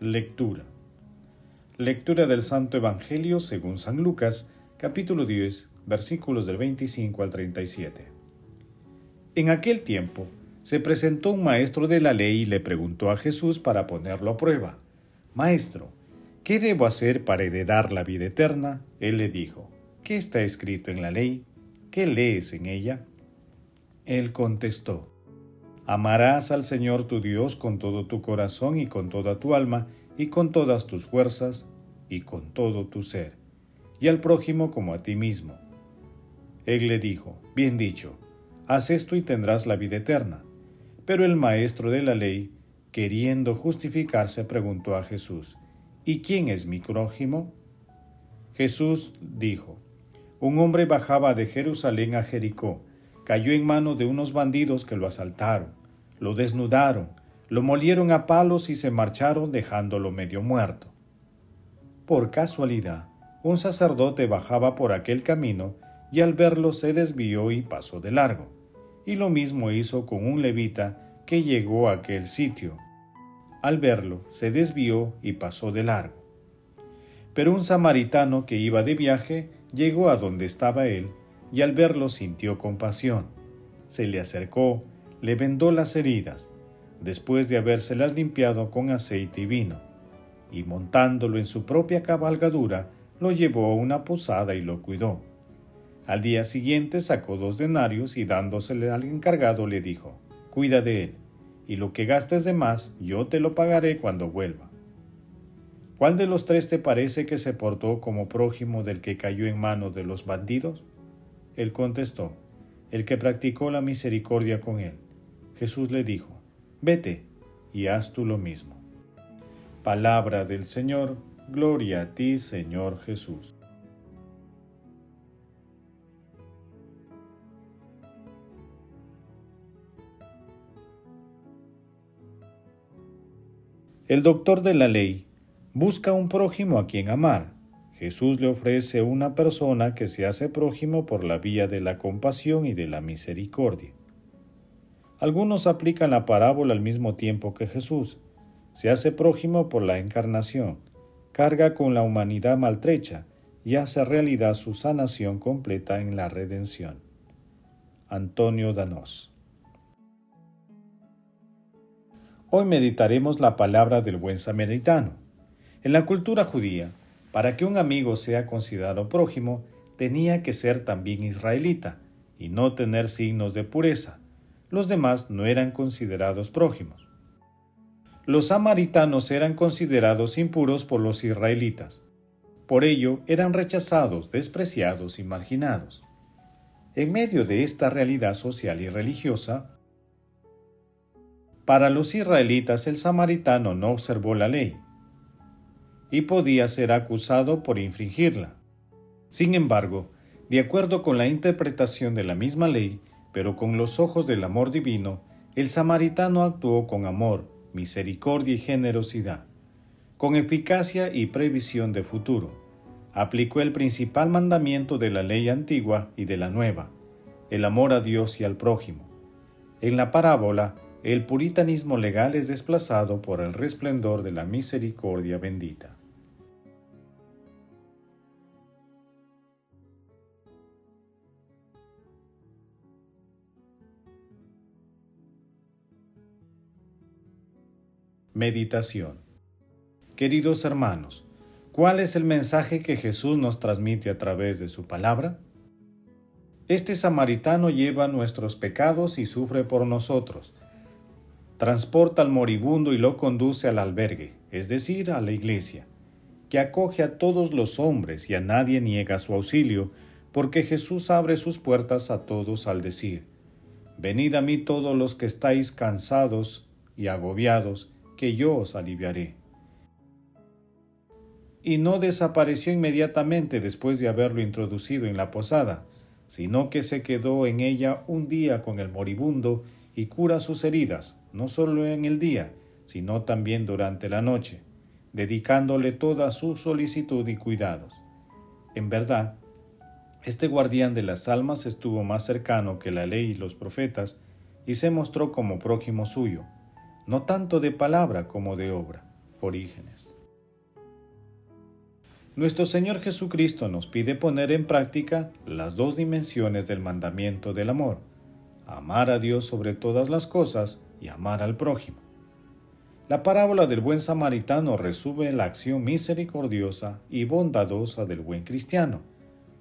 Lectura. Lectura del Santo Evangelio según San Lucas, capítulo 10, versículos del 25 al 37. En aquel tiempo se presentó un maestro de la ley y le preguntó a Jesús para ponerlo a prueba, Maestro, ¿qué debo hacer para heredar la vida eterna? Él le dijo, ¿qué está escrito en la ley? ¿Qué lees en ella? Él contestó, Amarás al Señor tu Dios con todo tu corazón y con toda tu alma y con todas tus fuerzas y con todo tu ser, y al prójimo como a ti mismo. Él le dijo, Bien dicho, haz esto y tendrás la vida eterna. Pero el maestro de la ley, queriendo justificarse, preguntó a Jesús, ¿Y quién es mi prójimo? Jesús dijo, Un hombre bajaba de Jerusalén a Jericó, cayó en mano de unos bandidos que lo asaltaron lo desnudaron, lo molieron a palos y se marcharon dejándolo medio muerto. Por casualidad, un sacerdote bajaba por aquel camino y al verlo se desvió y pasó de largo. Y lo mismo hizo con un levita que llegó a aquel sitio. Al verlo, se desvió y pasó de largo. Pero un samaritano que iba de viaje llegó a donde estaba él y al verlo sintió compasión. Se le acercó, le vendó las heridas, después de habérselas limpiado con aceite y vino, y montándolo en su propia cabalgadura, lo llevó a una posada y lo cuidó. Al día siguiente sacó dos denarios y dándosele al encargado le dijo, Cuida de él, y lo que gastes de más yo te lo pagaré cuando vuelva. ¿Cuál de los tres te parece que se portó como prójimo del que cayó en manos de los bandidos? Él contestó, el que practicó la misericordia con él. Jesús le dijo, Vete y haz tú lo mismo. Palabra del Señor, gloria a ti, Señor Jesús. El doctor de la ley busca un prójimo a quien amar. Jesús le ofrece una persona que se hace prójimo por la vía de la compasión y de la misericordia. Algunos aplican la parábola al mismo tiempo que Jesús. Se hace prójimo por la encarnación, carga con la humanidad maltrecha y hace realidad su sanación completa en la redención. Antonio Danós. Hoy meditaremos la palabra del buen samaritano. En la cultura judía, para que un amigo sea considerado prójimo, tenía que ser también israelita y no tener signos de pureza los demás no eran considerados prójimos. Los samaritanos eran considerados impuros por los israelitas. Por ello eran rechazados, despreciados y marginados. En medio de esta realidad social y religiosa, para los israelitas el samaritano no observó la ley y podía ser acusado por infringirla. Sin embargo, de acuerdo con la interpretación de la misma ley, pero con los ojos del amor divino, el samaritano actuó con amor, misericordia y generosidad, con eficacia y previsión de futuro. Aplicó el principal mandamiento de la ley antigua y de la nueva, el amor a Dios y al prójimo. En la parábola, el puritanismo legal es desplazado por el resplendor de la misericordia bendita. Meditación Queridos hermanos, ¿cuál es el mensaje que Jesús nos transmite a través de su palabra? Este samaritano lleva nuestros pecados y sufre por nosotros. Transporta al moribundo y lo conduce al albergue, es decir, a la iglesia. que acoge a todos los hombres y a nadie niega su auxilio, porque Jesús abre sus puertas a todos al decir, Venid a mí todos los que estáis cansados y agobiados, que yo os aliviaré. Y no desapareció inmediatamente después de haberlo introducido en la posada, sino que se quedó en ella un día con el moribundo y cura sus heridas, no solo en el día, sino también durante la noche, dedicándole toda su solicitud y cuidados. En verdad, este guardián de las almas estuvo más cercano que la ley y los profetas, y se mostró como prójimo suyo, no tanto de palabra como de obra. Orígenes. Nuestro Señor Jesucristo nos pide poner en práctica las dos dimensiones del mandamiento del amor, amar a Dios sobre todas las cosas y amar al prójimo. La parábola del buen samaritano resume la acción misericordiosa y bondadosa del buen cristiano,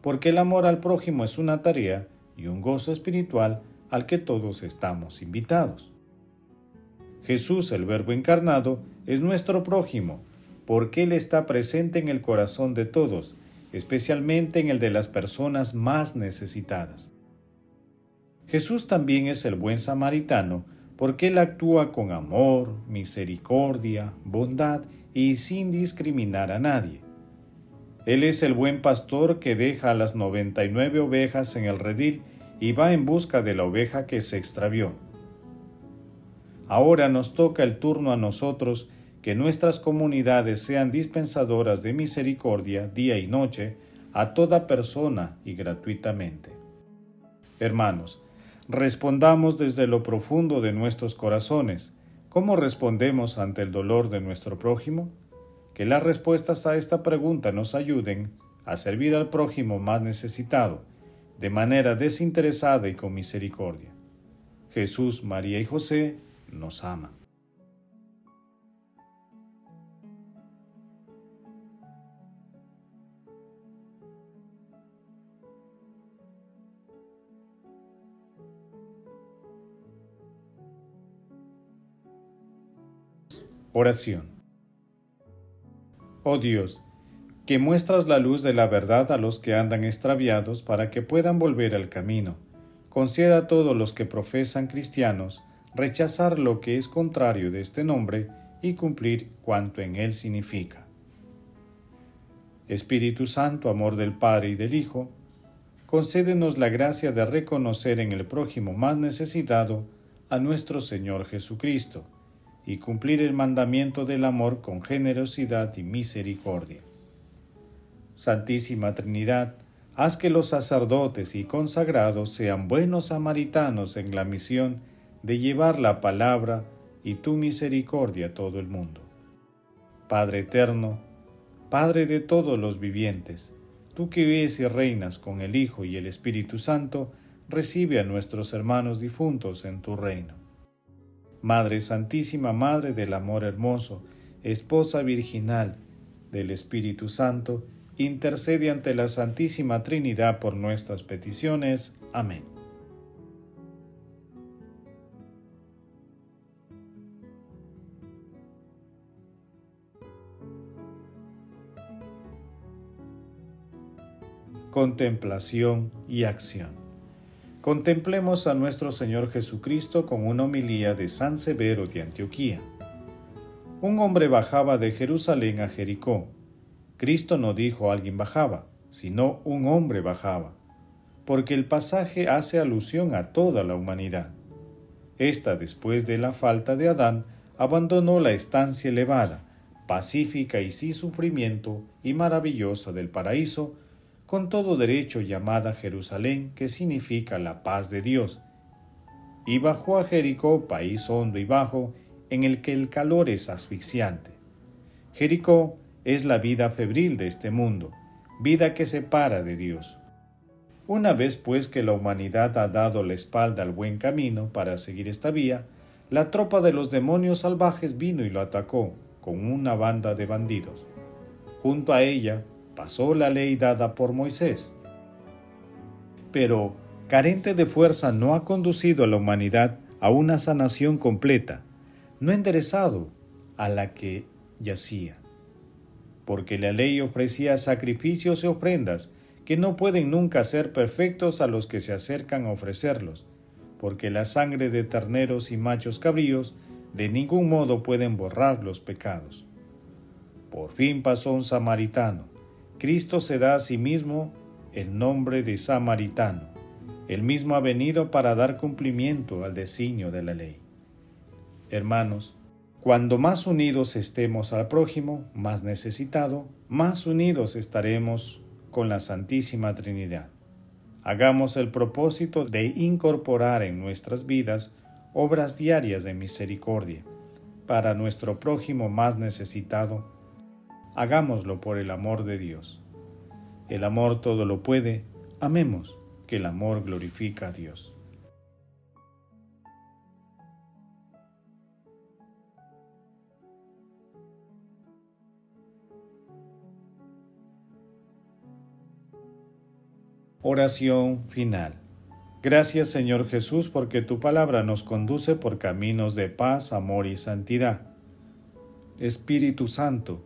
porque el amor al prójimo es una tarea y un gozo espiritual al que todos estamos invitados. Jesús, el Verbo encarnado, es nuestro prójimo, porque Él está presente en el corazón de todos, especialmente en el de las personas más necesitadas. Jesús también es el buen samaritano, porque Él actúa con amor, misericordia, bondad y sin discriminar a nadie. Él es el buen pastor que deja a las noventa y nueve ovejas en el redil y va en busca de la oveja que se extravió. Ahora nos toca el turno a nosotros que nuestras comunidades sean dispensadoras de misericordia día y noche a toda persona y gratuitamente. Hermanos, respondamos desde lo profundo de nuestros corazones. ¿Cómo respondemos ante el dolor de nuestro prójimo? que las respuestas a esta pregunta nos ayuden a servir al prójimo más necesitado, de manera desinteresada y con misericordia. Jesús, María y José nos aman. Oración. Oh Dios, que muestras la luz de la verdad a los que andan extraviados para que puedan volver al camino. Conceda a todos los que profesan cristianos rechazar lo que es contrario de este nombre y cumplir cuanto en él significa. Espíritu Santo, amor del Padre y del Hijo, concédenos la gracia de reconocer en el prójimo más necesitado a nuestro Señor Jesucristo y cumplir el mandamiento del amor con generosidad y misericordia. Santísima Trinidad, haz que los sacerdotes y consagrados sean buenos samaritanos en la misión de llevar la palabra y tu misericordia a todo el mundo. Padre eterno, Padre de todos los vivientes, tú que vives y reinas con el Hijo y el Espíritu Santo, recibe a nuestros hermanos difuntos en tu reino. Madre Santísima, Madre del Amor Hermoso, Esposa Virginal del Espíritu Santo, intercede ante la Santísima Trinidad por nuestras peticiones. Amén. Contemplación y acción. Contemplemos a nuestro Señor Jesucristo con una homilía de San Severo de Antioquía. Un hombre bajaba de Jerusalén a Jericó. Cristo no dijo alguien bajaba, sino un hombre bajaba, porque el pasaje hace alusión a toda la humanidad. Esta, después de la falta de Adán, abandonó la estancia elevada, pacífica y sin sufrimiento y maravillosa del paraíso, con todo derecho llamada Jerusalén, que significa la paz de Dios, y bajó a Jericó, país hondo y bajo, en el que el calor es asfixiante. Jericó es la vida febril de este mundo, vida que separa de Dios. Una vez pues que la humanidad ha dado la espalda al buen camino para seguir esta vía, la tropa de los demonios salvajes vino y lo atacó con una banda de bandidos. Junto a ella pasó la ley dada por Moisés. Pero, carente de fuerza, no ha conducido a la humanidad a una sanación completa, no enderezado a la que yacía. porque la ley ofrecía sacrificios y ofrendas que no pueden nunca ser perfectos a los que se acercan a ofrecerlos, porque la sangre de terneros y machos cabríos de ningún modo pueden borrar los pecados. Por fin pasó un samaritano. Cristo se da a sí mismo el nombre de samaritano. El mismo ha venido para dar cumplimiento al designio de la ley. Hermanos, cuando más unidos estemos al prójimo, más necesitado, más unidos estaremos con la Santísima Trinidad. Hagamos el propósito de incorporar en nuestras vidas obras diarias de misericordia para nuestro prójimo más necesitado. Hagámoslo por el amor de Dios. El amor todo lo puede, amemos, que el amor glorifica a Dios. Oración final. Gracias Señor Jesús porque tu palabra nos conduce por caminos de paz, amor y santidad. Espíritu Santo,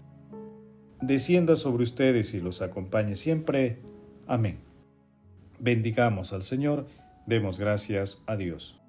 descienda sobre ustedes y los acompañe siempre. Amén. Bendigamos al Señor, demos gracias a Dios.